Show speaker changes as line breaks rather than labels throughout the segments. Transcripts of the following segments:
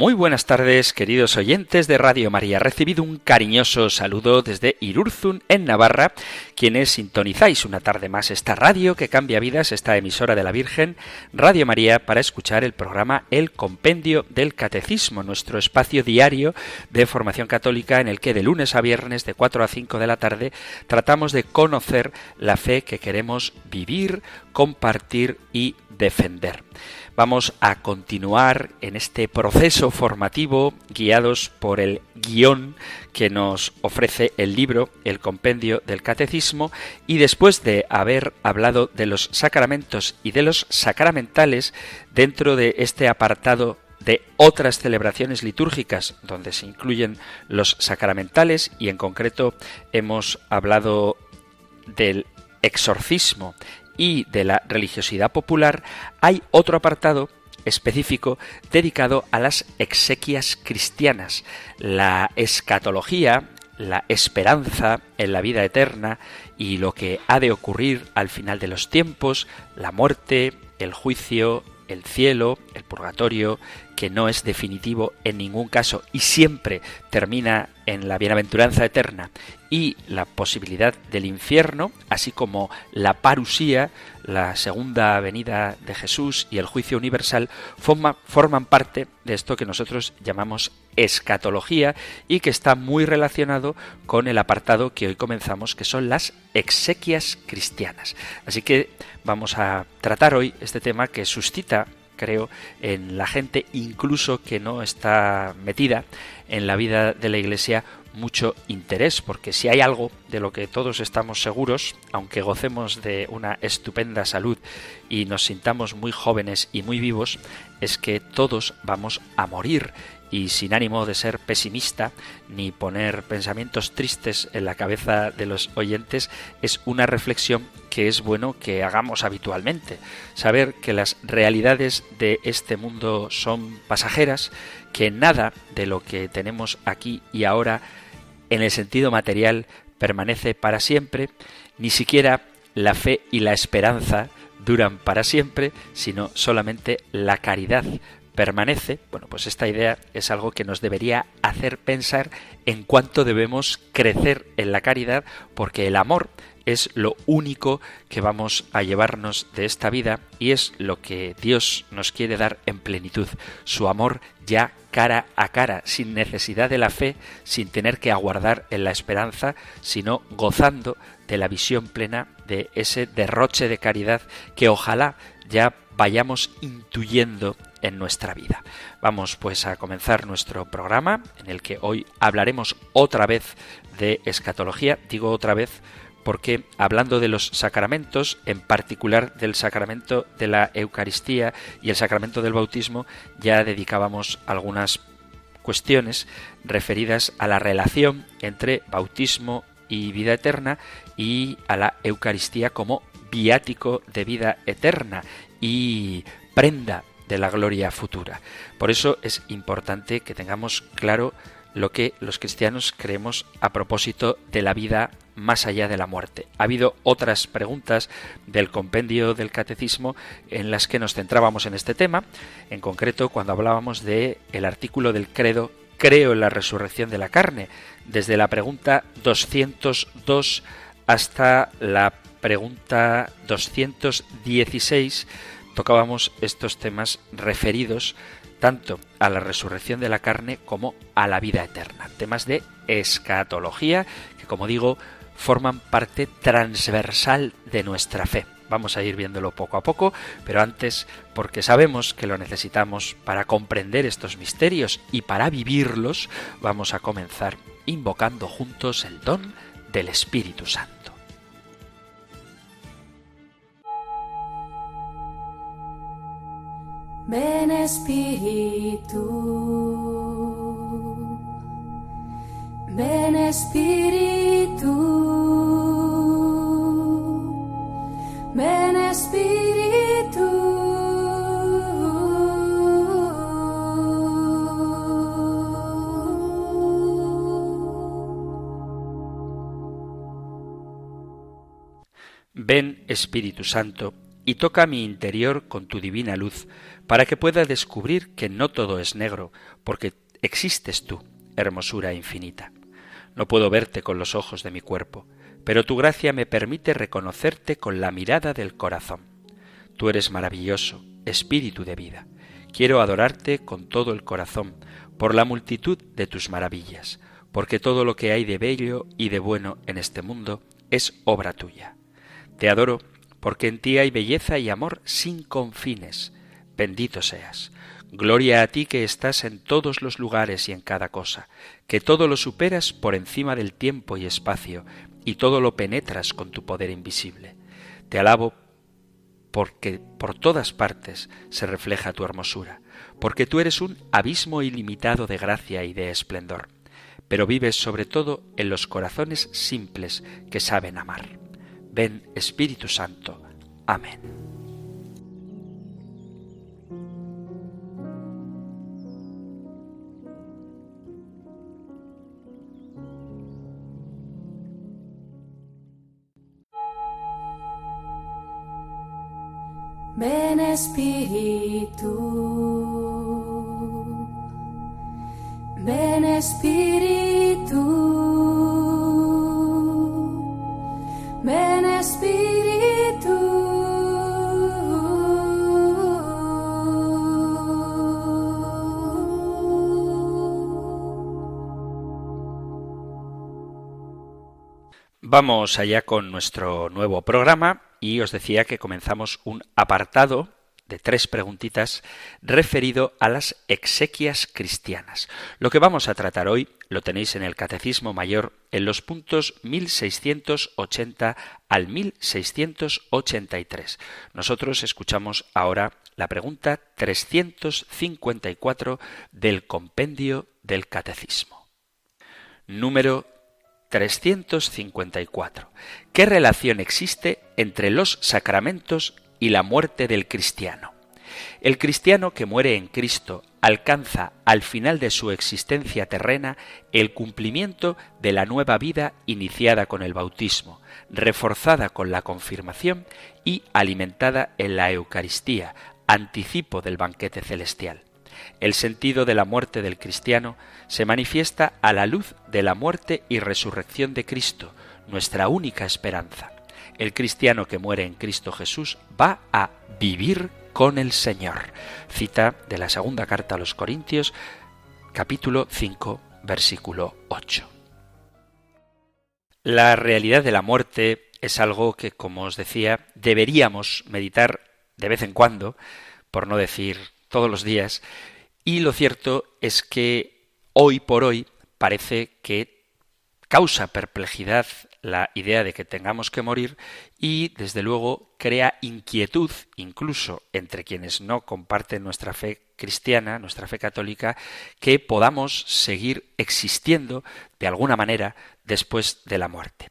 Muy buenas tardes, queridos oyentes de Radio María. Recibido un cariñoso saludo desde Irurzun, en Navarra, quienes sintonizáis una tarde más esta radio que cambia vidas, esta emisora de la Virgen, Radio María, para escuchar el programa El Compendio del Catecismo, nuestro espacio diario de formación católica en el que de lunes a viernes, de 4 a 5 de la tarde, tratamos de conocer la fe que queremos vivir, compartir y defender. Vamos a continuar en este proceso formativo guiados por el guion que nos ofrece el libro, el compendio del catecismo, y después de haber hablado de los sacramentos y de los sacramentales dentro de este apartado de otras celebraciones litúrgicas donde se incluyen los sacramentales y en concreto hemos hablado del exorcismo y de la religiosidad popular, hay otro apartado específico dedicado a las exequias cristianas, la escatología, la esperanza en la vida eterna y lo que ha de ocurrir al final de los tiempos, la muerte, el juicio, el cielo, el purgatorio, que no es definitivo en ningún caso y siempre termina en la bienaventuranza eterna, y la posibilidad del infierno, así como la parusía, la segunda venida de Jesús y el juicio universal, forman parte de esto que nosotros llamamos escatología y que está muy relacionado con el apartado que hoy comenzamos, que son las exequias cristianas. Así que vamos a tratar hoy este tema que suscita creo, en la gente incluso que no está metida en la vida de la Iglesia mucho interés, porque si hay algo de lo que todos estamos seguros, aunque gocemos de una estupenda salud y nos sintamos muy jóvenes y muy vivos, es que todos vamos a morir y sin ánimo de ser pesimista ni poner pensamientos tristes en la cabeza de los oyentes, es una reflexión que es bueno que hagamos habitualmente. Saber que las realidades de este mundo son pasajeras, que nada de lo que tenemos aquí y ahora en el sentido material permanece para siempre, ni siquiera la fe y la esperanza duran para siempre, sino solamente la caridad permanece, bueno, pues esta idea es algo que nos debería hacer pensar en cuánto debemos crecer en la caridad, porque el amor es lo único que vamos a llevarnos de esta vida y es lo que Dios nos quiere dar en plenitud, su amor ya cara a cara, sin necesidad de la fe, sin tener que aguardar en la esperanza, sino gozando de la visión plena de ese derroche de caridad que ojalá ya vayamos intuyendo en nuestra vida. Vamos pues a comenzar nuestro programa en el que hoy hablaremos otra vez de escatología, digo otra vez porque hablando de los sacramentos, en particular del sacramento de la Eucaristía y el sacramento del bautismo, ya dedicábamos algunas cuestiones referidas a la relación entre bautismo y vida eterna y a la Eucaristía como viático de vida eterna y prenda de la gloria futura. Por eso es importante que tengamos claro lo que los cristianos creemos a propósito de la vida más allá de la muerte. Ha habido otras preguntas del compendio del catecismo en las que nos centrábamos en este tema, en concreto cuando hablábamos de el artículo del credo creo en la resurrección de la carne, desde la pregunta 202 hasta la pregunta 216 tocábamos estos temas referidos tanto a la resurrección de la carne como a la vida eterna. Temas de escatología que, como digo, forman parte transversal de nuestra fe. Vamos a ir viéndolo poco a poco, pero antes, porque sabemos que lo necesitamos para comprender estos misterios y para vivirlos, vamos a comenzar invocando juntos el don del Espíritu Santo.
Ven Espíritu, ven Espíritu,
ven Espíritu. Ven Espíritu Santo y toca mi interior con tu divina luz para que pueda descubrir que no todo es negro, porque existes tú, hermosura infinita. No puedo verte con los ojos de mi cuerpo, pero tu gracia me permite reconocerte con la mirada del corazón. Tú eres maravilloso, espíritu de vida. Quiero adorarte con todo el corazón, por la multitud de tus maravillas, porque todo lo que hay de bello y de bueno en este mundo es obra tuya. Te adoro porque en ti hay belleza y amor sin confines. Bendito seas. Gloria a ti que estás en todos los lugares y en cada cosa, que todo lo superas por encima del tiempo y espacio, y todo lo penetras con tu poder invisible. Te alabo porque por todas partes se refleja tu hermosura, porque tú eres un abismo ilimitado de gracia y de esplendor, pero vives sobre todo en los corazones simples que saben amar. Ven Espíritu Santo. Amén.
Ven Espíritu, ven Espíritu. Ven Espíritu.
Vamos allá con nuestro nuevo programa y os decía que comenzamos un apartado de tres preguntitas referido a las exequias cristianas. Lo que vamos a tratar hoy lo tenéis en el Catecismo Mayor en los puntos 1680 al 1683. Nosotros escuchamos ahora la pregunta 354 del compendio del Catecismo. Número 354. ¿Qué relación existe entre los sacramentos y la muerte del cristiano. El cristiano que muere en Cristo alcanza al final de su existencia terrena el cumplimiento de la nueva vida iniciada con el bautismo, reforzada con la confirmación y alimentada en la Eucaristía, anticipo del banquete celestial. El sentido de la muerte del cristiano se manifiesta a la luz de la muerte y resurrección de Cristo, nuestra única esperanza el cristiano que muere en Cristo Jesús va a vivir con el Señor. Cita de la segunda carta a los Corintios, capítulo 5, versículo 8. La realidad de la muerte es algo que, como os decía, deberíamos meditar de vez en cuando, por no decir todos los días, y lo cierto es que hoy por hoy parece que causa perplejidad la idea de que tengamos que morir y, desde luego, crea inquietud incluso entre quienes no comparten nuestra fe cristiana, nuestra fe católica, que podamos seguir existiendo de alguna manera después de la muerte.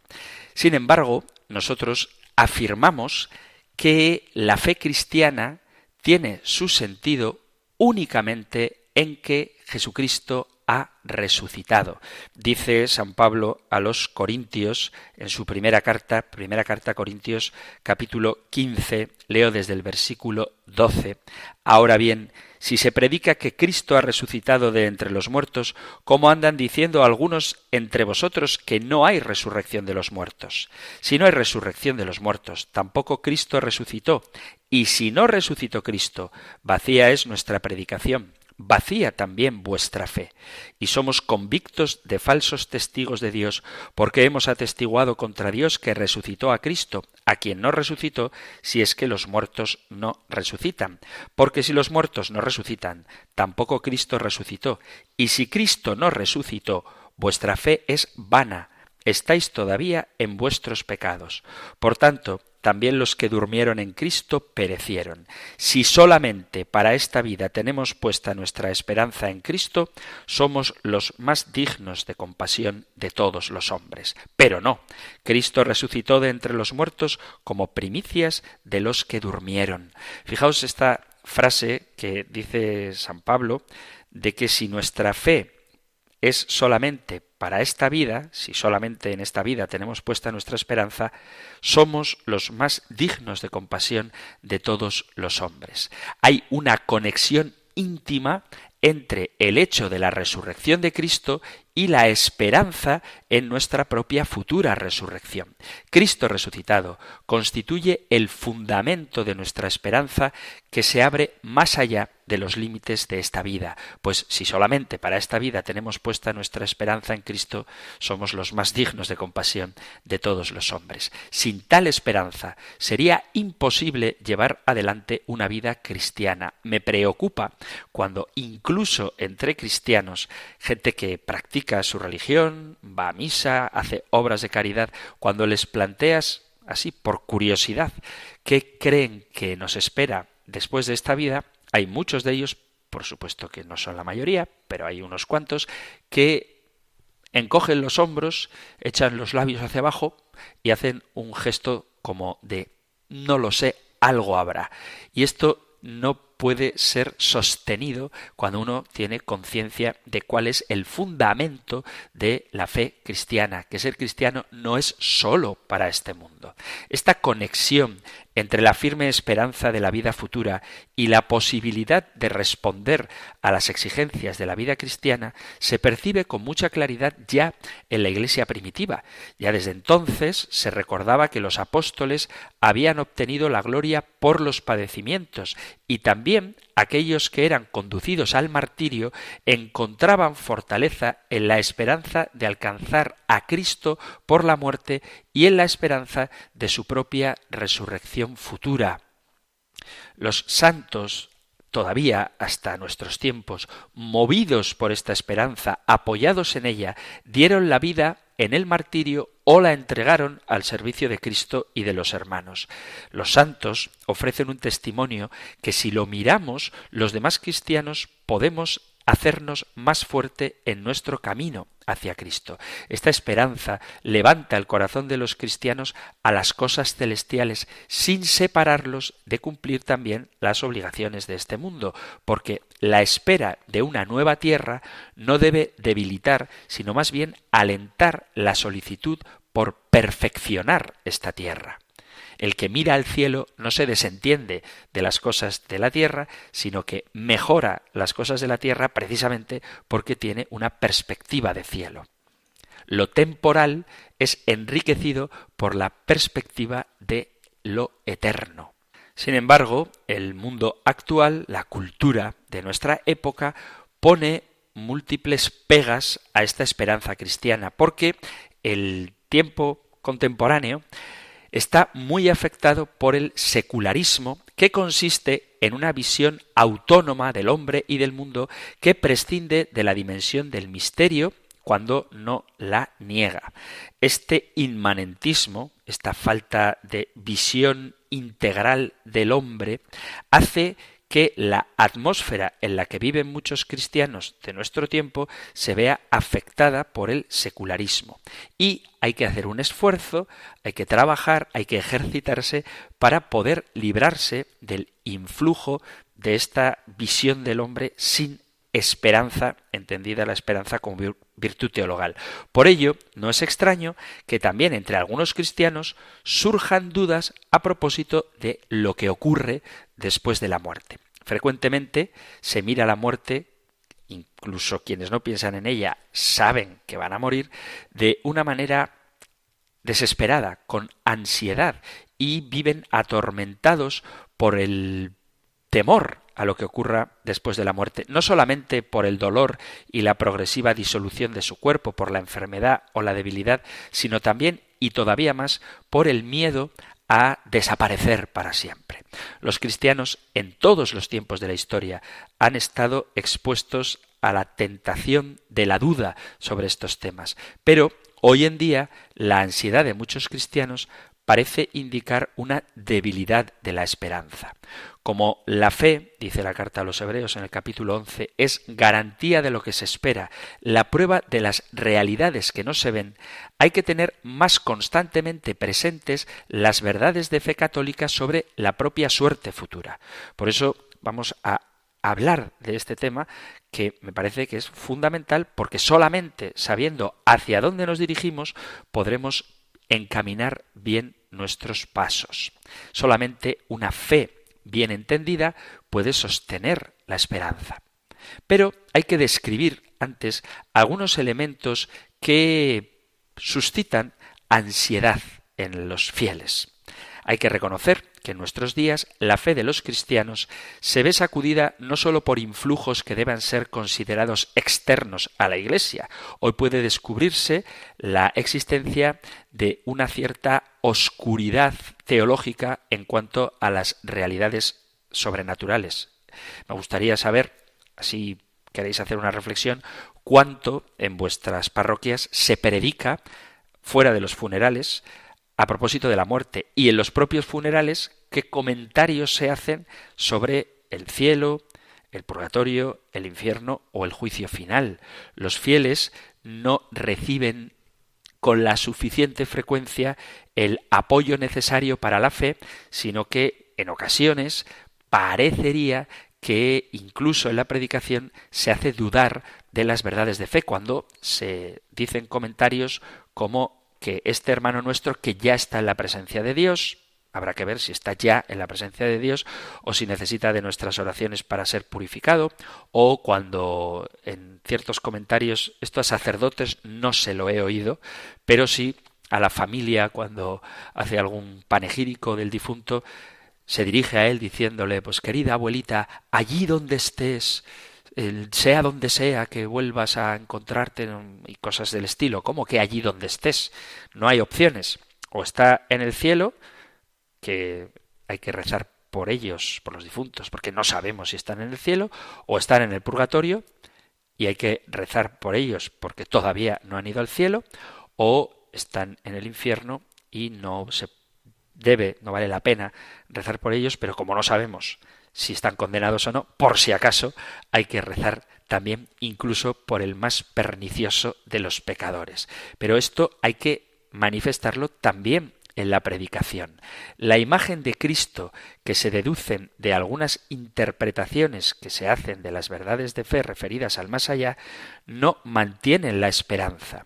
Sin embargo, nosotros afirmamos que la fe cristiana tiene su sentido únicamente en que Jesucristo ha resucitado. Dice San Pablo a los Corintios en su primera carta, primera carta a Corintios, capítulo 15, leo desde el versículo 12. Ahora bien, si se predica que Cristo ha resucitado de entre los muertos, ¿cómo andan diciendo algunos entre vosotros que no hay resurrección de los muertos? Si no hay resurrección de los muertos, tampoco Cristo resucitó. Y si no resucitó Cristo, vacía es nuestra predicación vacía también vuestra fe, y somos convictos de falsos testigos de Dios, porque hemos atestiguado contra Dios que resucitó a Cristo, a quien no resucitó, si es que los muertos no resucitan. Porque si los muertos no resucitan, tampoco Cristo resucitó, y si Cristo no resucitó, vuestra fe es vana, estáis todavía en vuestros pecados. Por tanto, también los que durmieron en Cristo perecieron. Si solamente para esta vida tenemos puesta nuestra esperanza en Cristo, somos los más dignos de compasión de todos los hombres. Pero no, Cristo resucitó de entre los muertos como primicias de los que durmieron. Fijaos esta frase que dice San Pablo de que si nuestra fe es solamente para esta vida, si solamente en esta vida tenemos puesta nuestra esperanza, somos los más dignos de compasión de todos los hombres. Hay una conexión íntima entre el hecho de la resurrección de Cristo y la esperanza en nuestra propia futura resurrección. Cristo resucitado constituye el fundamento de nuestra esperanza que se abre más allá de los límites de esta vida, pues si solamente para esta vida tenemos puesta nuestra esperanza en Cristo, somos los más dignos de compasión de todos los hombres. Sin tal esperanza sería imposible llevar adelante una vida cristiana. Me preocupa cuando incluso entre cristianos, gente que practica su religión, va a misa, hace obras de caridad, cuando les planteas así por curiosidad qué creen que nos espera después de esta vida, hay muchos de ellos, por supuesto que no son la mayoría, pero hay unos cuantos, que encogen los hombros, echan los labios hacia abajo y hacen un gesto como de no lo sé, algo habrá. Y esto no puede ser sostenido cuando uno tiene conciencia de cuál es el fundamento de la fe cristiana, que ser cristiano no es solo para este mundo. Esta conexión entre la firme esperanza de la vida futura y la posibilidad de responder a las exigencias de la vida cristiana se percibe con mucha claridad ya en la Iglesia primitiva. Ya desde entonces se recordaba que los apóstoles habían obtenido la gloria por los padecimientos y también aquellos que eran conducidos al martirio encontraban fortaleza en la esperanza de alcanzar a Cristo por la muerte y en la esperanza de su propia resurrección futura. Los santos todavía hasta nuestros tiempos, movidos por esta esperanza, apoyados en ella, dieron la vida en el martirio o la entregaron al servicio de Cristo y de los hermanos. Los santos ofrecen un testimonio que si lo miramos, los demás cristianos podemos hacernos más fuerte en nuestro camino hacia Cristo. Esta esperanza levanta el corazón de los cristianos a las cosas celestiales sin separarlos de cumplir también las obligaciones de este mundo, porque la espera de una nueva tierra no debe debilitar, sino más bien alentar la solicitud por perfeccionar esta tierra. El que mira al cielo no se desentiende de las cosas de la tierra, sino que mejora las cosas de la tierra precisamente porque tiene una perspectiva de cielo. Lo temporal es enriquecido por la perspectiva de lo eterno. Sin embargo, el mundo actual, la cultura de nuestra época, pone múltiples pegas a esta esperanza cristiana, porque el tiempo contemporáneo está muy afectado por el secularismo que consiste en una visión autónoma del hombre y del mundo que prescinde de la dimensión del misterio cuando no la niega. Este inmanentismo, esta falta de visión integral del hombre, hace que la atmósfera en la que viven muchos cristianos de nuestro tiempo se vea afectada por el secularismo. Y hay que hacer un esfuerzo, hay que trabajar, hay que ejercitarse para poder librarse del influjo de esta visión del hombre sin esperanza, entendida la esperanza como virtud teologal. Por ello, no es extraño que también entre algunos cristianos surjan dudas a propósito de lo que ocurre después de la muerte. Frecuentemente se mira la muerte, incluso quienes no piensan en ella saben que van a morir, de una manera desesperada, con ansiedad, y viven atormentados por el temor a lo que ocurra después de la muerte, no solamente por el dolor y la progresiva disolución de su cuerpo, por la enfermedad o la debilidad, sino también y todavía más por el miedo a desaparecer para siempre. Los cristianos en todos los tiempos de la historia han estado expuestos a la tentación de la duda sobre estos temas, pero hoy en día la ansiedad de muchos cristianos parece indicar una debilidad de la esperanza. Como la fe, dice la carta a los Hebreos en el capítulo 11, es garantía de lo que se espera, la prueba de las realidades que no se ven, hay que tener más constantemente presentes las verdades de fe católica sobre la propia suerte futura. Por eso vamos a hablar de este tema que me parece que es fundamental porque solamente sabiendo hacia dónde nos dirigimos podremos encaminar bien nuestros pasos. Solamente una fe bien entendida puede sostener la esperanza. Pero hay que describir antes algunos elementos que suscitan ansiedad en los fieles. Hay que reconocer que en nuestros días la fe de los cristianos se ve sacudida no sólo por influjos que deban ser considerados externos a la Iglesia. Hoy puede descubrirse la existencia de una cierta oscuridad teológica en cuanto a las realidades sobrenaturales. Me gustaría saber, así queréis hacer una reflexión, cuánto en vuestras parroquias se predica fuera de los funerales a propósito de la muerte y en los propios funerales qué comentarios se hacen sobre el cielo, el purgatorio, el infierno o el juicio final. Los fieles no reciben con la suficiente frecuencia el apoyo necesario para la fe, sino que en ocasiones parecería que incluso en la predicación se hace dudar de las verdades de fe cuando se dicen comentarios como que este hermano nuestro que ya está en la presencia de Dios, habrá que ver si está ya en la presencia de Dios o si necesita de nuestras oraciones para ser purificado, o cuando en ciertos comentarios esto a sacerdotes no se lo he oído, pero sí a la familia cuando hace algún panegírico del difunto, se dirige a él diciéndole, pues querida abuelita, allí donde estés, sea donde sea que vuelvas a encontrarte y cosas del estilo, como que allí donde estés no hay opciones. O está en el cielo, que hay que rezar por ellos, por los difuntos, porque no sabemos si están en el cielo, o están en el purgatorio, y hay que rezar por ellos porque todavía no han ido al cielo, o están en el infierno y no se debe, no vale la pena rezar por ellos, pero como no sabemos si están condenados o no, por si acaso hay que rezar también incluso por el más pernicioso de los pecadores. Pero esto hay que manifestarlo también en la predicación. La imagen de Cristo que se deducen de algunas interpretaciones que se hacen de las verdades de fe referidas al más allá no mantienen la esperanza.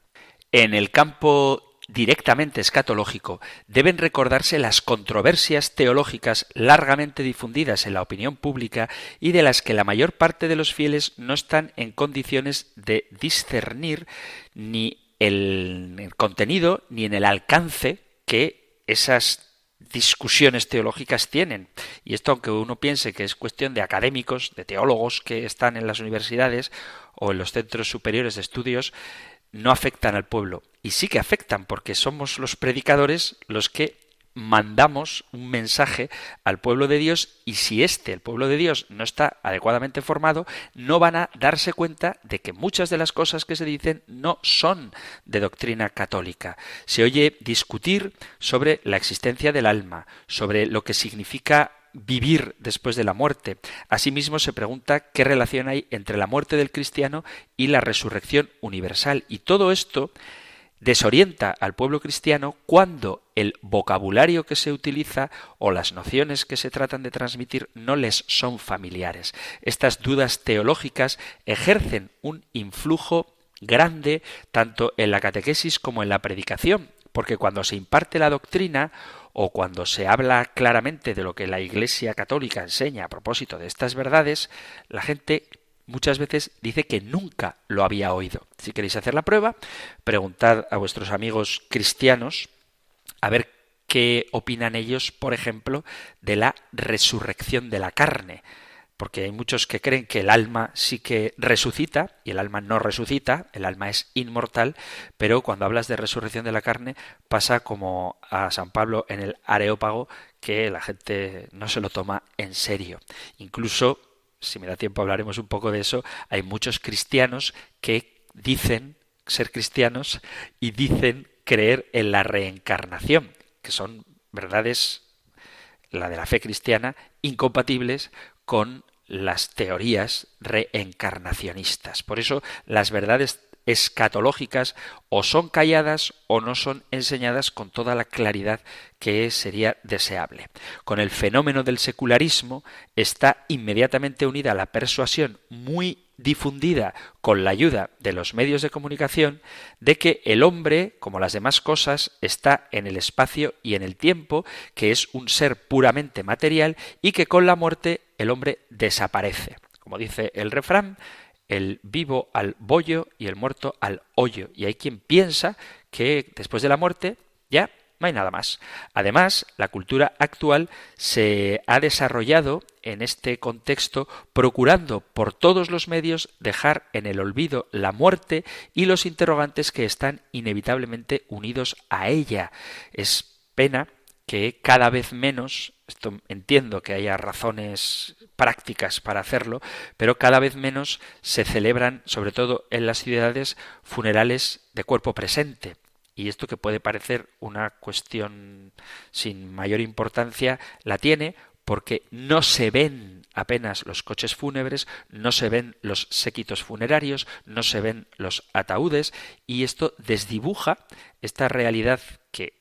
En el campo directamente escatológico, deben recordarse las controversias teológicas largamente difundidas en la opinión pública y de las que la mayor parte de los fieles no están en condiciones de discernir ni el, contenido ni en el alcance que esas discusiones teológicas tienen. Y esto, aunque uno piense que es cuestión de académicos, de teólogos que están en las universidades o en los centros superiores de estudios, no afectan al pueblo. Y sí que afectan porque somos los predicadores los que mandamos un mensaje al pueblo de Dios y si este, el pueblo de Dios, no está adecuadamente formado, no van a darse cuenta de que muchas de las cosas que se dicen no son de doctrina católica. Se oye discutir sobre la existencia del alma, sobre lo que significa vivir después de la muerte. Asimismo se pregunta qué relación hay entre la muerte del cristiano y la resurrección universal. Y todo esto desorienta al pueblo cristiano cuando el vocabulario que se utiliza o las nociones que se tratan de transmitir no les son familiares. Estas dudas teológicas ejercen un influjo grande tanto en la catequesis como en la predicación, porque cuando se imparte la doctrina o cuando se habla claramente de lo que la Iglesia católica enseña a propósito de estas verdades, la gente muchas veces dice que nunca lo había oído. Si queréis hacer la prueba, preguntad a vuestros amigos cristianos a ver qué opinan ellos, por ejemplo, de la resurrección de la carne porque hay muchos que creen que el alma sí que resucita y el alma no resucita, el alma es inmortal, pero cuando hablas de resurrección de la carne pasa como a San Pablo en el Areópago que la gente no se lo toma en serio. Incluso, si me da tiempo hablaremos un poco de eso, hay muchos cristianos que dicen ser cristianos y dicen creer en la reencarnación, que son verdades la de la fe cristiana, incompatibles con las teorías reencarnacionistas. Por eso las verdades escatológicas o son calladas o no son enseñadas con toda la claridad que sería deseable. Con el fenómeno del secularismo está inmediatamente unida la persuasión muy difundida con la ayuda de los medios de comunicación de que el hombre, como las demás cosas, está en el espacio y en el tiempo, que es un ser puramente material y que con la muerte el hombre desaparece. Como dice el refrán, el vivo al bollo y el muerto al hoyo. Y hay quien piensa que después de la muerte ya no hay nada más. Además, la cultura actual se ha desarrollado en este contexto procurando por todos los medios dejar en el olvido la muerte y los interrogantes que están inevitablemente unidos a ella. Es pena que cada vez menos, esto entiendo que haya razones prácticas para hacerlo, pero cada vez menos se celebran, sobre todo en las ciudades, funerales de cuerpo presente. Y esto que puede parecer una cuestión sin mayor importancia, la tiene porque no se ven apenas los coches fúnebres, no se ven los séquitos funerarios, no se ven los ataúdes, y esto desdibuja esta realidad que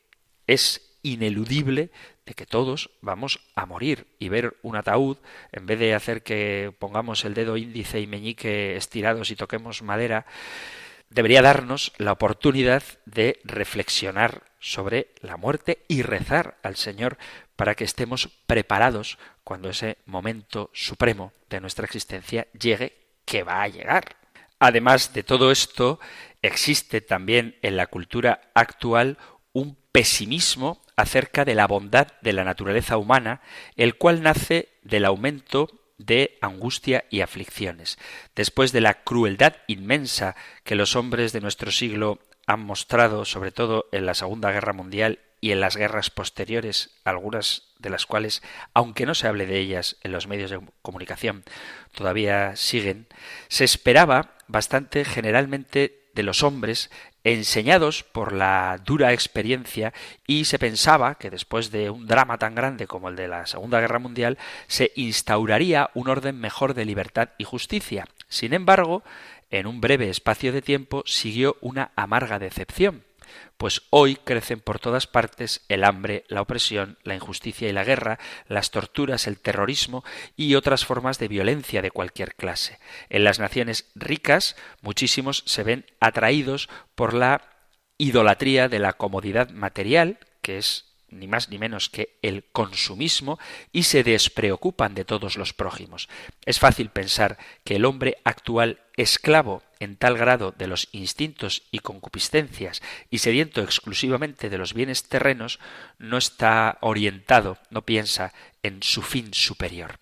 es ineludible de que todos vamos a morir y ver un ataúd, en vez de hacer que pongamos el dedo índice y meñique estirados y toquemos madera, debería darnos la oportunidad de reflexionar sobre la muerte y rezar al Señor para que estemos preparados cuando ese momento supremo de nuestra existencia llegue, que va a llegar. Además de todo esto, existe también en la cultura actual un pesimismo acerca de la bondad de la naturaleza humana, el cual nace del aumento de angustia y aflicciones. Después de la crueldad inmensa que los hombres de nuestro siglo han mostrado, sobre todo en la Segunda Guerra Mundial y en las guerras posteriores, algunas de las cuales, aunque no se hable de ellas en los medios de comunicación, todavía siguen, se esperaba bastante generalmente de los hombres enseñados por la dura experiencia y se pensaba que después de un drama tan grande como el de la Segunda Guerra Mundial se instauraría un orden mejor de libertad y justicia. Sin embargo, en un breve espacio de tiempo siguió una amarga decepción pues hoy crecen por todas partes el hambre, la opresión, la injusticia y la guerra, las torturas, el terrorismo y otras formas de violencia de cualquier clase. En las naciones ricas, muchísimos se ven atraídos por la idolatría de la comodidad material, que es ni más ni menos que el consumismo y se despreocupan de todos los prójimos. Es fácil pensar que el hombre actual esclavo en tal grado de los instintos y concupiscencias y sediento exclusivamente de los bienes terrenos no está orientado, no piensa en su fin superior.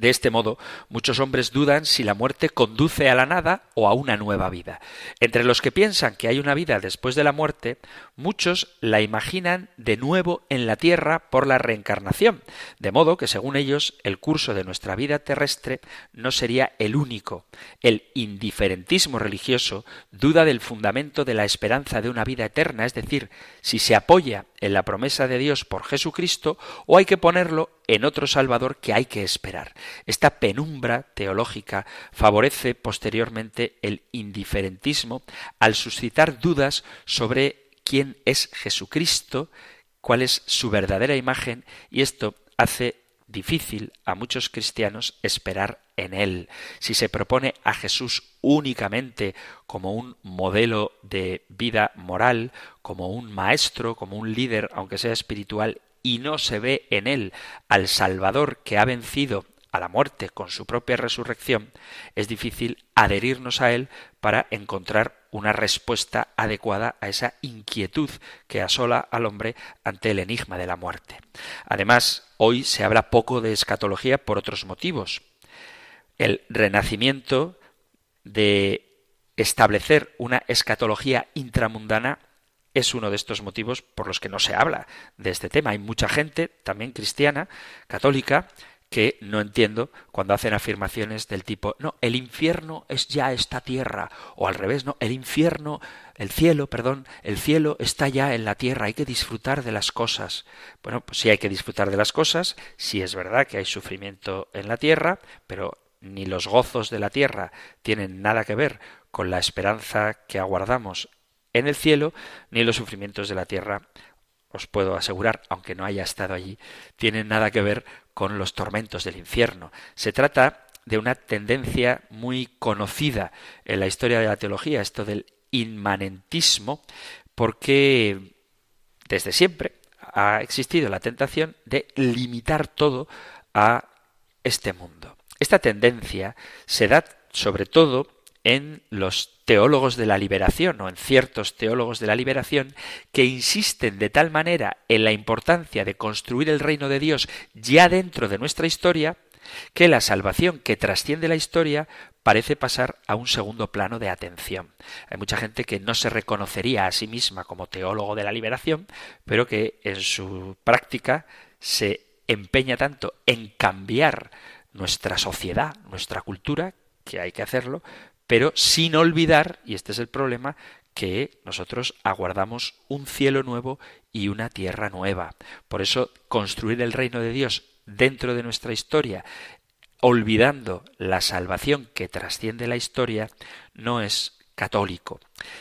De este modo, muchos hombres dudan si la muerte conduce a la nada o a una nueva vida. Entre los que piensan que hay una vida después de la muerte, muchos la imaginan de nuevo en la tierra por la reencarnación, de modo que, según ellos, el curso de nuestra vida terrestre no sería el único. El indiferentismo religioso duda del fundamento de la esperanza de una vida eterna, es decir, si se apoya en la promesa de Dios por Jesucristo o hay que ponerlo en otro Salvador que hay que esperar. Esta penumbra teológica favorece posteriormente el indiferentismo al suscitar dudas sobre quién es Jesucristo, cuál es su verdadera imagen y esto hace difícil a muchos cristianos esperar en él. Si se propone a Jesús únicamente como un modelo de vida moral, como un maestro, como un líder, aunque sea espiritual, y no se ve en él al Salvador que ha vencido a la muerte con su propia resurrección, es difícil adherirnos a él para encontrar una respuesta adecuada a esa inquietud que asola al hombre ante el enigma de la muerte. Además, hoy se habla poco de escatología por otros motivos. El renacimiento de establecer una escatología intramundana es uno de estos motivos por los que no se habla de este tema. Hay mucha gente, también cristiana, católica, que no entiendo cuando hacen afirmaciones del tipo, no, el infierno es ya esta tierra, o al revés, no, el infierno, el cielo, perdón, el cielo está ya en la tierra, hay que disfrutar de las cosas. Bueno, pues sí hay que disfrutar de las cosas, sí es verdad que hay sufrimiento en la tierra, pero ni los gozos de la tierra tienen nada que ver con la esperanza que aguardamos en el cielo, ni los sufrimientos de la tierra, os puedo asegurar, aunque no haya estado allí, tienen nada que ver con los tormentos del infierno. Se trata de una tendencia muy conocida en la historia de la teología, esto del inmanentismo, porque desde siempre ha existido la tentación de limitar todo a este mundo. Esta tendencia se da sobre todo en los teólogos de la liberación o en ciertos teólogos de la liberación que insisten de tal manera en la importancia de construir el reino de Dios ya dentro de nuestra historia que la salvación que trasciende la historia parece pasar a un segundo plano de atención. Hay mucha gente que no se reconocería a sí misma como teólogo de la liberación, pero que en su práctica se empeña tanto en cambiar nuestra sociedad, nuestra cultura, que hay que hacerlo, pero sin olvidar, y este es el problema, que nosotros aguardamos un cielo nuevo y una tierra nueva. Por eso construir el reino de Dios dentro de nuestra historia, olvidando la salvación que trasciende la historia, no es católico.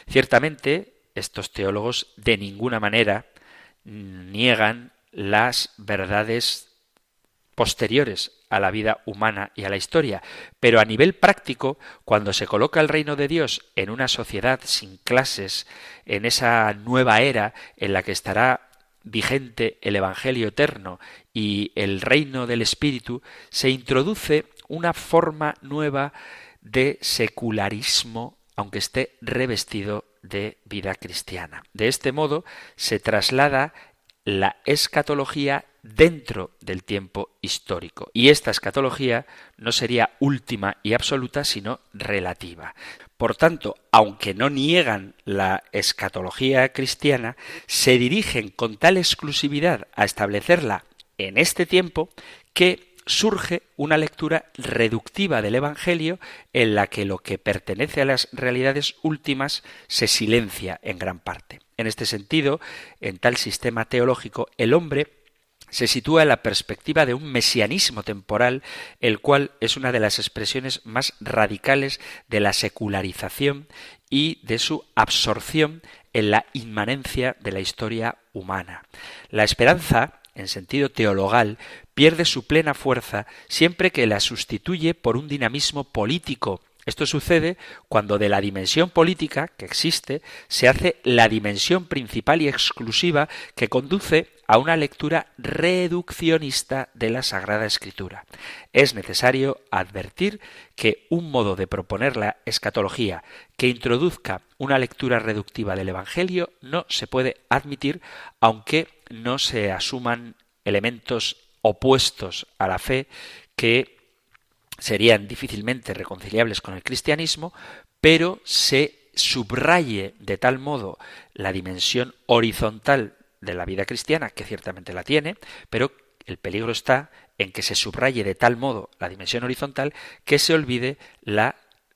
Ciertamente, estos teólogos de ninguna manera niegan las verdades posteriores a la vida humana y a la historia, pero a nivel práctico, cuando se coloca el reino de Dios en una sociedad sin clases, en esa nueva era en la que estará vigente el Evangelio eterno y el reino del Espíritu, se introduce una forma nueva de secularismo, aunque esté revestido de vida cristiana. De este modo se traslada la escatología dentro del tiempo histórico. Y esta escatología no sería última y absoluta, sino relativa. Por tanto, aunque no niegan la escatología cristiana, se dirigen con tal exclusividad a establecerla en este tiempo que surge una lectura reductiva del Evangelio en la que lo que pertenece a las realidades últimas se silencia en gran parte. En este sentido, en tal sistema teológico, el hombre se sitúa en la perspectiva de un mesianismo temporal, el cual es una de las expresiones más radicales de la secularización y de su absorción en la inmanencia de la historia humana. La esperanza, en sentido teologal, pierde su plena fuerza siempre que la sustituye por un dinamismo político, esto sucede cuando de la dimensión política que existe se hace la dimensión principal y exclusiva que conduce a una lectura reduccionista de la Sagrada Escritura. Es necesario advertir que un modo de proponer la escatología que introduzca una lectura reductiva del Evangelio no se puede admitir aunque no se asuman elementos opuestos a la fe que serían difícilmente reconciliables con el cristianismo, pero se subraye de tal modo la dimensión horizontal de la vida cristiana, que ciertamente la tiene, pero el peligro está en que se subraye de tal modo la dimensión horizontal que se olvide la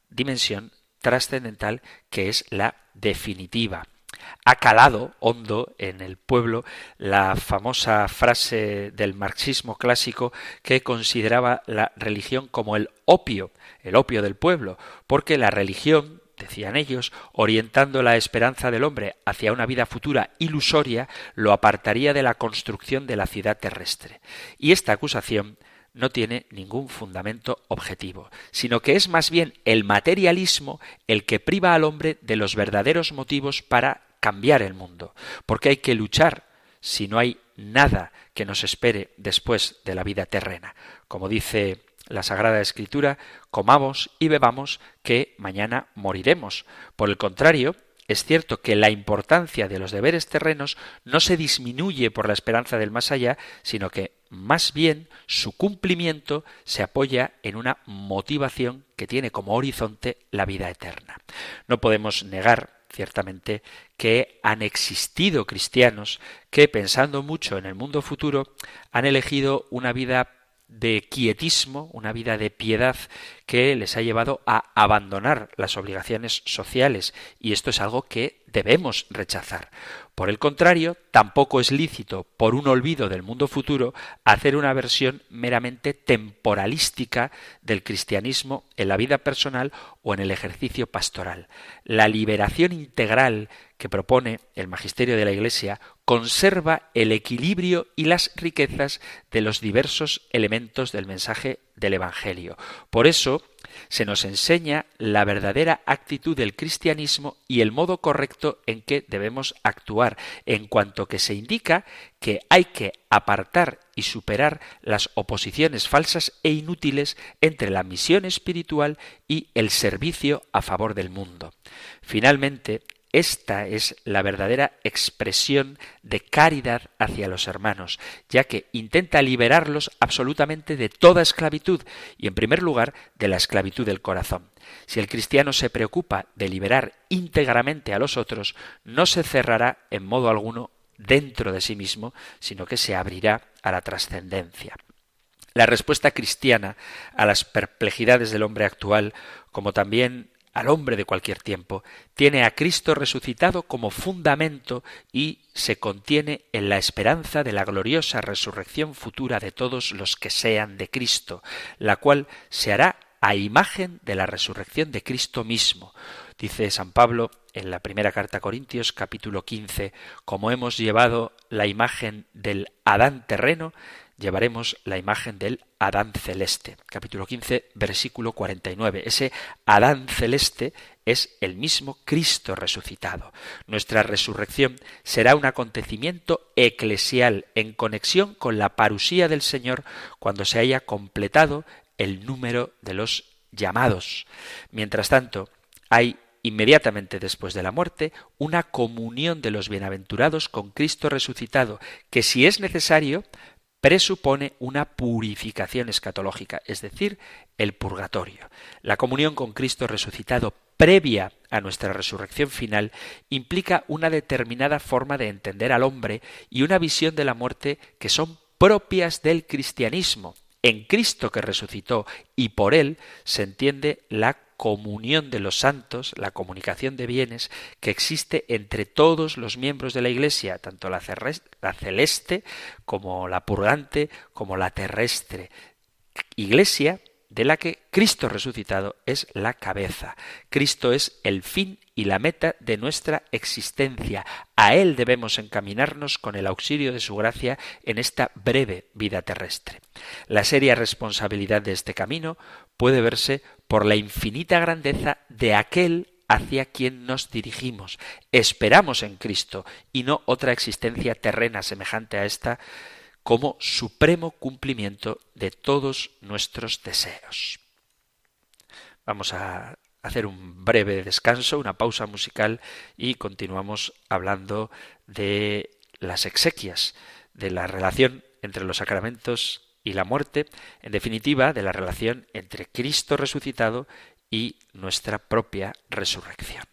dimensión trascendental que es la definitiva. Ha calado hondo en el pueblo la famosa frase del marxismo clásico que consideraba la religión como el opio, el opio del pueblo, porque la religión decían ellos, orientando la esperanza del hombre hacia una vida futura ilusoria, lo apartaría de la construcción de la ciudad terrestre. Y esta acusación no tiene ningún fundamento objetivo, sino que es más bien el materialismo el que priva al hombre de los verdaderos motivos para cambiar el mundo, porque hay que luchar si no hay nada que nos espere después de la vida terrena. Como dice la Sagrada Escritura, comamos y bebamos que mañana moriremos. Por el contrario, es cierto que la importancia de los deberes terrenos no se disminuye por la esperanza del más allá, sino que más bien su cumplimiento se apoya en una motivación que tiene como horizonte la vida eterna. No podemos negar ciertamente que han existido cristianos que, pensando mucho en el mundo futuro, han elegido una vida de quietismo, una vida de piedad que les ha llevado a abandonar las obligaciones sociales y esto es algo que debemos rechazar. Por el contrario, tampoco es lícito, por un olvido del mundo futuro, hacer una versión meramente temporalística del cristianismo en la vida personal o en el ejercicio pastoral. La liberación integral que propone el magisterio de la Iglesia conserva el equilibrio y las riquezas de los diversos elementos del mensaje del Evangelio. Por eso, se nos enseña la verdadera actitud del cristianismo y el modo correcto en que debemos actuar, en cuanto que se indica que hay que apartar y superar las oposiciones falsas e inútiles entre la misión espiritual y el servicio a favor del mundo. Finalmente, esta es la verdadera expresión de caridad hacia los hermanos, ya que intenta liberarlos absolutamente de toda esclavitud y, en primer lugar, de la esclavitud del corazón. Si el cristiano se preocupa de liberar íntegramente a los otros, no se cerrará en modo alguno dentro de sí mismo, sino que se abrirá a la trascendencia. La respuesta cristiana a las perplejidades del hombre actual, como también al hombre de cualquier tiempo, tiene a Cristo resucitado como fundamento y se contiene en la esperanza de la gloriosa resurrección futura de todos los que sean de Cristo, la cual se hará a imagen de la resurrección de Cristo mismo. Dice San Pablo en la primera carta a Corintios capítulo 15, como hemos llevado la imagen del Adán terreno, llevaremos la imagen del Adán celeste. Capítulo 15, versículo 49. Ese Adán celeste es el mismo Cristo resucitado. Nuestra resurrección será un acontecimiento eclesial en conexión con la parusía del Señor cuando se haya completado el número de los llamados. Mientras tanto, hay inmediatamente después de la muerte, una comunión de los bienaventurados con Cristo resucitado, que si es necesario, presupone una purificación escatológica, es decir, el purgatorio. La comunión con Cristo resucitado previa a nuestra resurrección final implica una determinada forma de entender al hombre y una visión de la muerte que son propias del cristianismo. En Cristo que resucitó y por él se entiende la comunión de los santos, la comunicación de bienes que existe entre todos los miembros de la Iglesia, tanto la, celeste como la purgante, como la terrestre. Iglesia de la que Cristo resucitado es la cabeza. Cristo es el fin y la meta de nuestra existencia. A Él debemos encaminarnos con el auxilio de su gracia en esta breve vida terrestre. La seria responsabilidad de este camino puede verse por la infinita grandeza de aquel hacia quien nos dirigimos. Esperamos en Cristo y no otra existencia terrena semejante a esta como supremo cumplimiento de todos nuestros deseos. Vamos a hacer un breve descanso, una pausa musical y continuamos hablando de las exequias, de la relación entre los sacramentos y la muerte, en definitiva, de la relación entre Cristo resucitado y nuestra propia resurrección.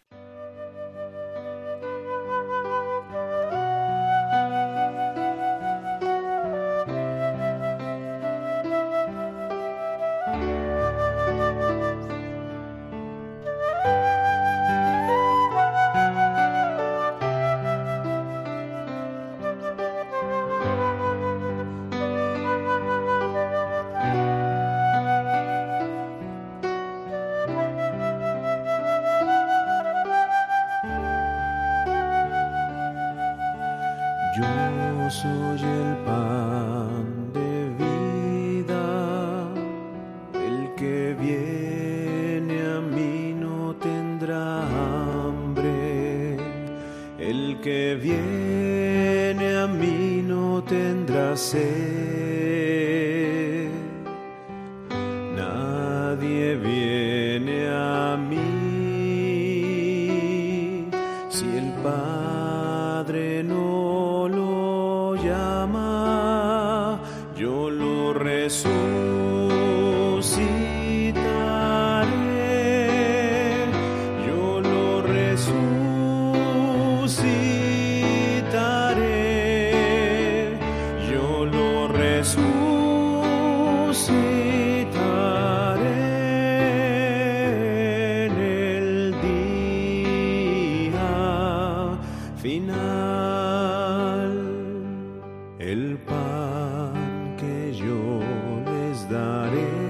Les daré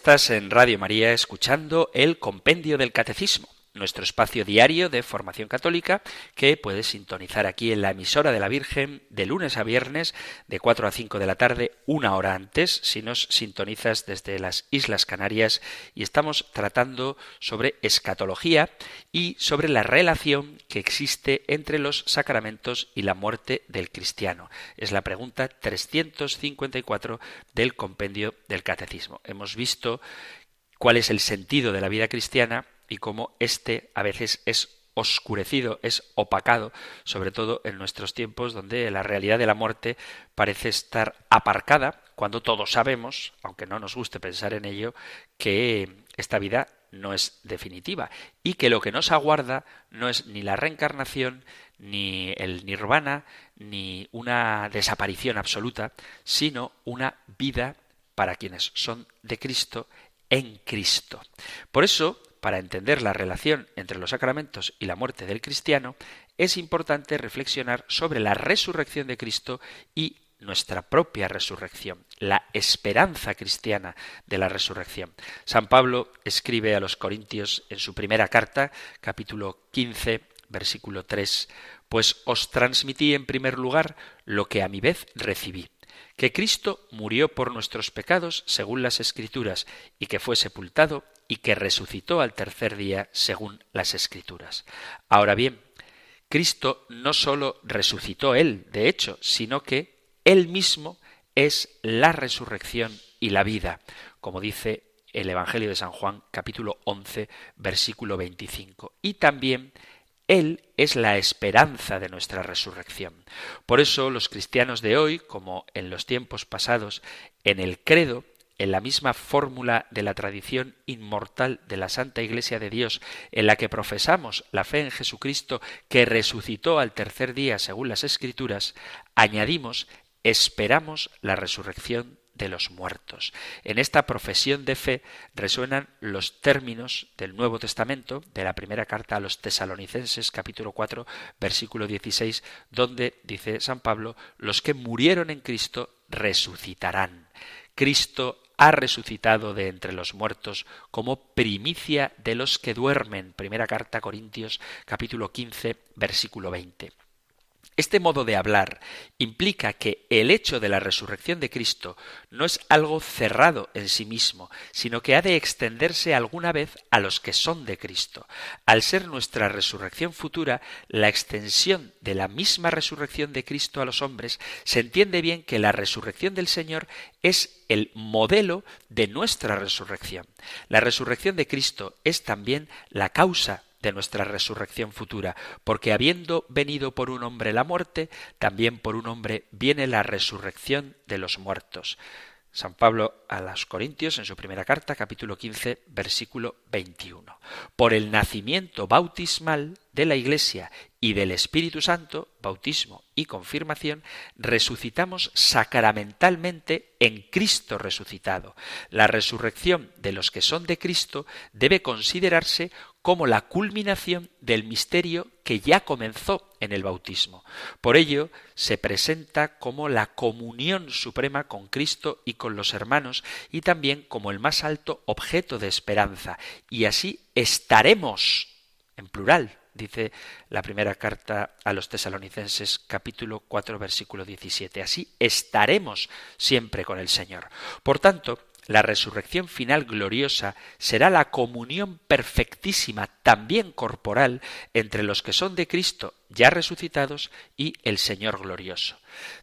Estás en Radio María escuchando el Compendio del Catecismo, nuestro espacio diario de formación católica que puedes sintonizar aquí en la emisora de la Virgen de lunes a viernes de 4 a 5 de la tarde, una hora antes, si nos sintonizas desde las Islas Canarias y estamos tratando sobre escatología y sobre la relación que existe entre los sacramentos y la muerte del cristiano. Es la pregunta 354 del compendio del catecismo. Hemos visto cuál es el sentido de la vida cristiana y cómo éste a veces es oscurecido, es opacado, sobre todo en nuestros tiempos donde la realidad de la muerte parece estar aparcada, cuando todos sabemos, aunque no nos guste pensar en ello, que esta vida no es definitiva y que lo que nos aguarda no es ni la reencarnación, ni el nirvana, ni una desaparición absoluta, sino una vida para quienes son de Cristo en Cristo. Por eso, para entender la relación entre los sacramentos y la muerte del cristiano, es importante reflexionar sobre la resurrección de Cristo y nuestra propia resurrección, la esperanza cristiana de la resurrección. San Pablo escribe a los Corintios en su primera carta, capítulo 15, versículo 3, pues os transmití en primer lugar lo que a mi vez recibí que Cristo murió por nuestros pecados según las Escrituras, y que fue sepultado y que resucitó al tercer día según las Escrituras. Ahora bien, Cristo no sólo resucitó él, de hecho, sino que él mismo es la resurrección y la vida, como dice el Evangelio de San Juan capítulo 11 versículo 25. Y también él es la esperanza de nuestra resurrección. Por eso los cristianos de hoy, como en los tiempos pasados, en el credo, en la misma fórmula de la tradición inmortal de la Santa Iglesia de Dios, en la que profesamos la fe en Jesucristo que resucitó al tercer día según las Escrituras, añadimos esperamos la resurrección de los muertos. En esta profesión de fe resuenan los términos del Nuevo Testamento, de la primera carta a los tesalonicenses capítulo 4 versículo 16, donde dice San Pablo, los que murieron en Cristo resucitarán. Cristo ha resucitado de entre los muertos como primicia de los que duermen. Primera carta a Corintios capítulo 15 versículo 20. Este modo de hablar implica que el hecho de la resurrección de Cristo no es algo cerrado en sí mismo, sino que ha de extenderse alguna vez a los que son de Cristo. Al ser nuestra resurrección futura, la extensión de la misma resurrección de Cristo a los hombres, se entiende bien que la resurrección del Señor es el modelo de nuestra resurrección. La resurrección de Cristo es también la causa de nuestra resurrección futura, porque habiendo venido por un hombre la muerte, también por un hombre viene la resurrección de los muertos. San Pablo a los Corintios en su primera carta, capítulo 15, versículo 21. Por el nacimiento bautismal de la Iglesia y del Espíritu Santo, bautismo y confirmación, resucitamos sacramentalmente en Cristo resucitado. La resurrección de los que son de Cristo debe considerarse como la culminación del misterio que ya comenzó en el bautismo. Por ello, se presenta como la comunión suprema con Cristo y con los hermanos, y también como el más alto objeto de esperanza, y así estaremos, en plural, dice la primera carta a los tesalonicenses capítulo 4 versículo 17. Así estaremos siempre con el Señor. Por tanto, la resurrección final gloriosa será la comunión perfectísima, también corporal, entre los que son de Cristo ya resucitados y el Señor glorioso.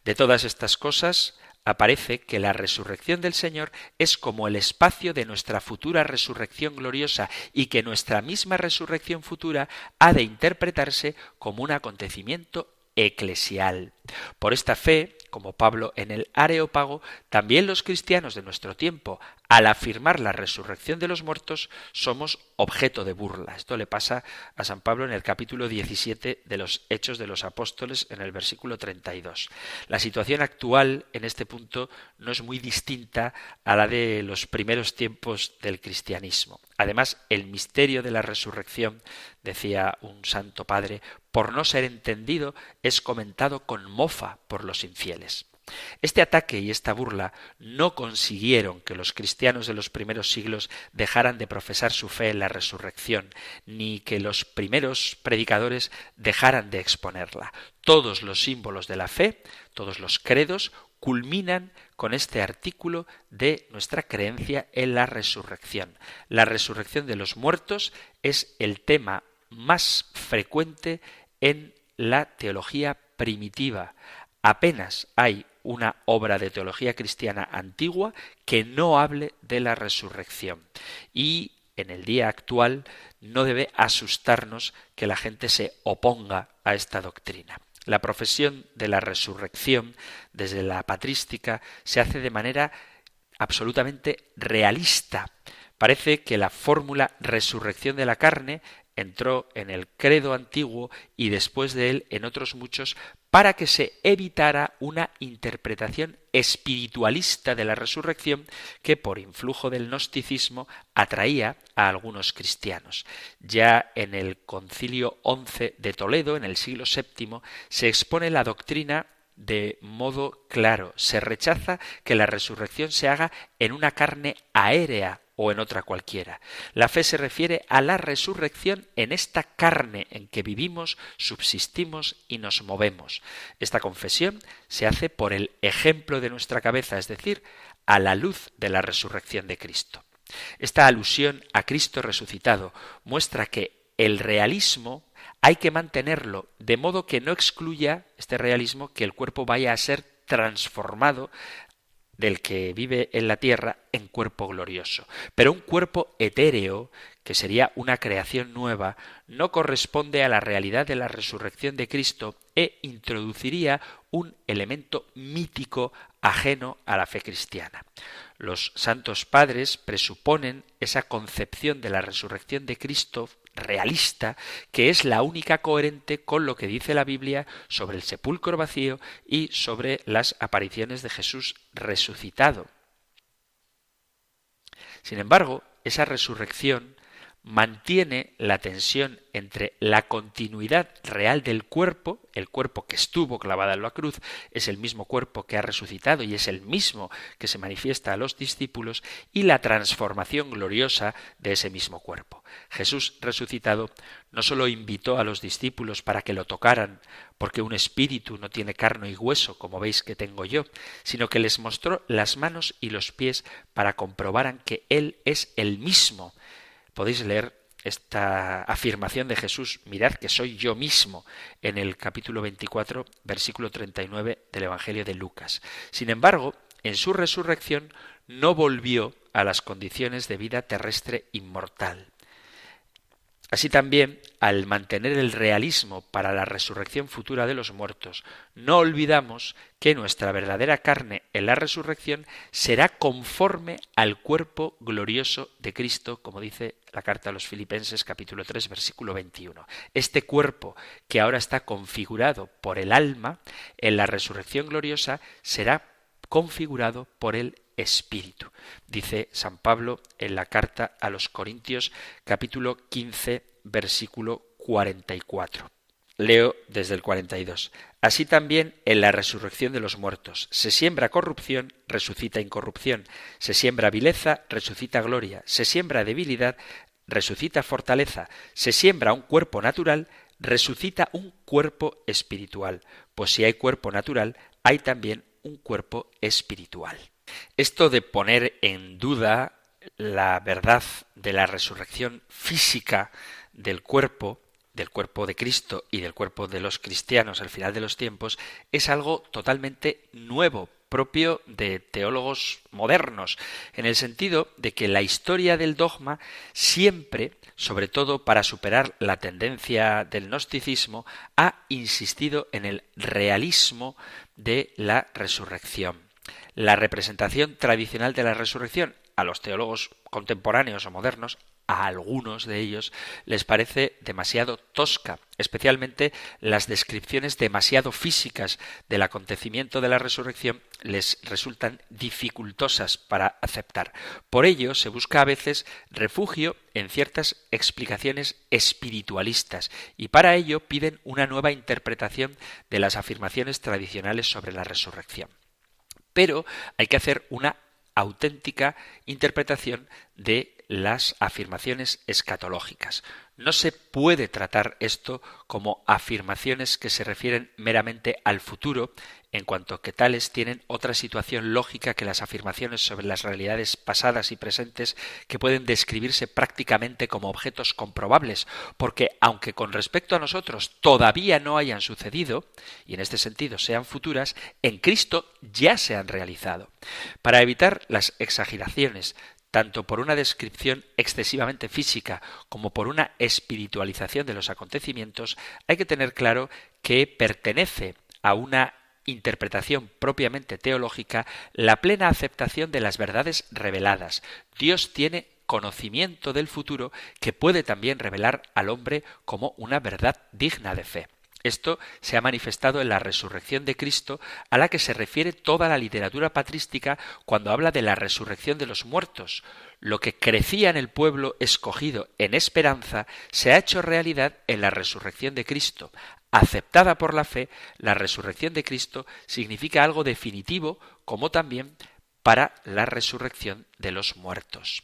De todas estas cosas aparece que la resurrección del Señor es como el espacio de nuestra futura resurrección gloriosa y que nuestra misma resurrección futura ha de interpretarse como un acontecimiento eclesial. Por esta fe, como Pablo en el Areópago, también los cristianos de nuestro tiempo, al afirmar la resurrección de los muertos, somos objeto de burla. Esto le pasa a San Pablo en el capítulo 17 de los Hechos de los Apóstoles, en el versículo 32. La situación actual en este punto no es muy distinta a la de los primeros tiempos del cristianismo. Además, el misterio de la resurrección, decía un santo padre, por no ser entendido, es comentado con mofa por los infieles. Este ataque y esta burla no consiguieron que los cristianos de los primeros siglos dejaran de profesar su fe en la resurrección, ni que los primeros predicadores dejaran de exponerla. Todos los símbolos de la fe, todos los credos, culminan con este artículo de nuestra creencia en la resurrección. La resurrección de los muertos es el tema más frecuente en la teología primitiva. Apenas hay una obra de teología cristiana antigua que no hable de la resurrección. Y en el día actual no debe asustarnos que la gente se oponga a esta doctrina. La profesión de la resurrección desde la patrística se hace de manera absolutamente realista. Parece que la fórmula resurrección de la carne entró en el credo antiguo y después de él en otros muchos para que se evitara una interpretación espiritualista de la resurrección que por influjo del gnosticismo atraía a algunos cristianos. Ya en el concilio XI de Toledo, en el siglo VII, se expone la doctrina de modo claro. Se rechaza que la resurrección se haga en una carne aérea o en otra cualquiera. La fe se refiere a la resurrección en esta carne en que vivimos, subsistimos y nos movemos. Esta confesión se hace por el ejemplo de nuestra cabeza, es decir, a la luz de la resurrección de Cristo. Esta alusión a Cristo resucitado muestra que el realismo hay que mantenerlo de modo que no excluya este realismo que el cuerpo vaya a ser transformado del que vive en la tierra en cuerpo glorioso. Pero un cuerpo etéreo, que sería una creación nueva, no corresponde a la realidad de la resurrección de Cristo e introduciría un elemento mítico ajeno a la fe cristiana. Los santos padres presuponen esa concepción de la resurrección de Cristo realista, que es la única coherente con lo que dice la Biblia sobre el sepulcro vacío y sobre las apariciones de Jesús resucitado. Sin embargo, esa resurrección mantiene la tensión entre la continuidad real del cuerpo, el cuerpo que estuvo clavado en la cruz, es el mismo cuerpo que ha resucitado y es el mismo que se manifiesta a los discípulos, y la transformación gloriosa de ese mismo cuerpo. Jesús resucitado no sólo invitó a los discípulos para que lo tocaran, porque un espíritu no tiene carne y hueso, como veis que tengo yo, sino que les mostró las manos y los pies para comprobaran que Él es el mismo, podéis leer esta afirmación de Jesús, mirad que soy yo mismo, en el capítulo 24, versículo 39 del Evangelio de Lucas. Sin embargo, en su resurrección no volvió a las condiciones de vida terrestre inmortal. Así también, al mantener el realismo para la resurrección futura de los muertos, no olvidamos que nuestra verdadera carne en la resurrección será conforme al cuerpo glorioso de Cristo, como dice la carta a los Filipenses capítulo 3 versículo 21. Este cuerpo que ahora está configurado por el alma, en la resurrección gloriosa será configurado por el espíritu. Dice San Pablo en la carta a los Corintios capítulo 15 versículo 44. Leo desde el 42. Así también en la resurrección de los muertos. Se siembra corrupción, resucita incorrupción. Se siembra vileza, resucita gloria. Se siembra debilidad, resucita fortaleza, se siembra un cuerpo natural, resucita un cuerpo espiritual. Pues si hay cuerpo natural, hay también un cuerpo espiritual. Esto de poner en duda la verdad de la resurrección física del cuerpo, del cuerpo de Cristo y del cuerpo de los cristianos al final de los tiempos, es algo totalmente nuevo, propio de teólogos modernos, en el sentido de que la historia del dogma siempre, sobre todo para superar la tendencia del gnosticismo, ha insistido en el realismo de la resurrección. La representación tradicional de la resurrección a los teólogos contemporáneos o modernos a algunos de ellos les parece demasiado tosca, especialmente las descripciones demasiado físicas del acontecimiento de la resurrección les resultan dificultosas para aceptar. Por ello se busca a veces refugio en ciertas explicaciones espiritualistas y para ello piden una nueva interpretación de las afirmaciones tradicionales sobre la resurrección. Pero hay que hacer una auténtica interpretación de las afirmaciones escatológicas. No se puede tratar esto como afirmaciones que se refieren meramente al futuro, en cuanto que tales tienen otra situación lógica que las afirmaciones sobre las realidades pasadas y presentes que pueden describirse prácticamente como objetos comprobables, porque aunque con respecto a nosotros todavía no hayan sucedido, y en este sentido sean futuras, en Cristo ya se han realizado. Para evitar las exageraciones tanto por una descripción excesivamente física como por una espiritualización de los acontecimientos, hay que tener claro que pertenece a una interpretación propiamente teológica la plena aceptación de las verdades reveladas. Dios tiene conocimiento del futuro que puede también revelar al hombre como una verdad digna de fe. Esto se ha manifestado en la resurrección de Cristo, a la que se refiere toda la literatura patrística cuando habla de la resurrección de los muertos. Lo que crecía en el pueblo escogido en esperanza se ha hecho realidad en la resurrección de Cristo. Aceptada por la fe, la resurrección de Cristo significa algo definitivo como también para la resurrección de los muertos.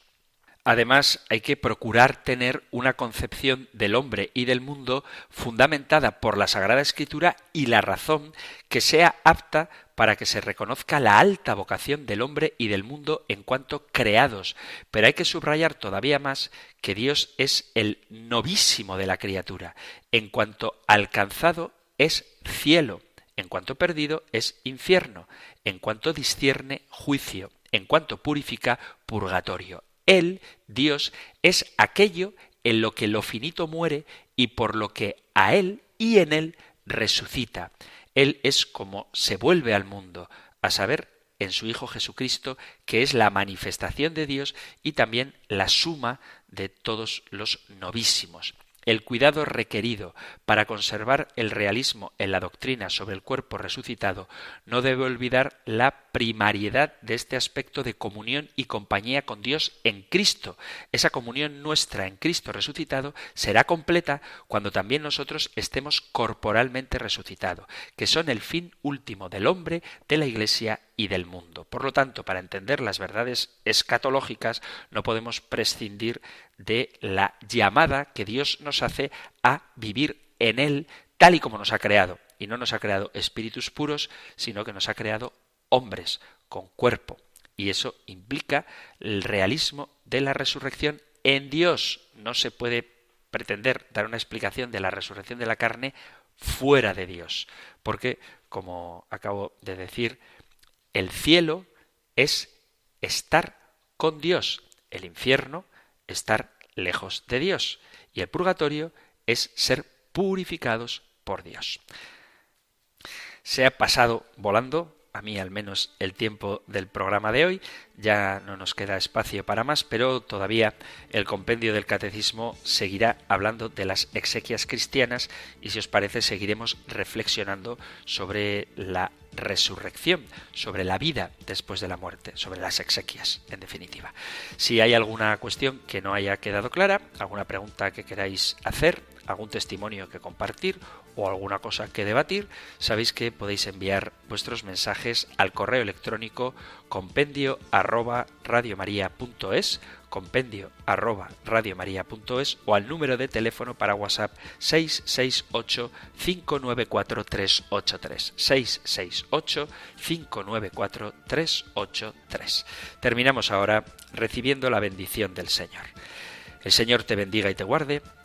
Además, hay que procurar tener una concepción del hombre y del mundo fundamentada por la Sagrada Escritura y la razón que sea apta para que se reconozca la alta vocación del hombre y del mundo en cuanto creados. Pero hay que subrayar todavía más que Dios es el novísimo de la criatura. En cuanto alcanzado es cielo, en cuanto perdido es infierno, en cuanto discierne juicio, en cuanto purifica purgatorio. Él, Dios, es aquello en lo que lo finito muere y por lo que a Él y en Él resucita. Él es como se vuelve al mundo, a saber, en su Hijo Jesucristo, que es la manifestación de Dios y también la suma de todos los novísimos. El cuidado requerido para conservar el realismo en la doctrina sobre el cuerpo resucitado no debe olvidar la primariedad de este aspecto de comunión y compañía con Dios en Cristo. Esa comunión nuestra en Cristo resucitado será completa cuando también nosotros estemos corporalmente resucitados, que son el fin último del hombre, de la Iglesia y del mundo. Por lo tanto, para entender las verdades escatológicas no podemos prescindir de la llamada que Dios nos hace a vivir en Él tal y como nos ha creado. Y no nos ha creado espíritus puros, sino que nos ha creado hombres con cuerpo. Y eso implica el realismo de la resurrección en Dios. No se puede pretender dar una explicación de la resurrección de la carne fuera de Dios. Porque, como acabo de decir, el cielo es estar con Dios. El infierno estar lejos de Dios y el purgatorio es ser purificados por Dios. Se ha pasado volando, a mí al menos, el tiempo del programa de hoy. Ya no nos queda espacio para más, pero todavía el compendio del catecismo seguirá hablando de las exequias cristianas y si os parece seguiremos reflexionando sobre la resurrección, sobre la vida después de la muerte, sobre las exequias, en definitiva. Si hay alguna cuestión que no haya quedado clara, alguna pregunta que queráis hacer, algún testimonio que compartir o alguna cosa que debatir, sabéis que podéis enviar vuestros mensajes al correo electrónico compendio arroba radiomaria.es compendio arroba radiomaria.es o al número de teléfono para WhatsApp 668 594 383 668 594 383. Terminamos ahora recibiendo la bendición del Señor. El Señor te bendiga y te guarde,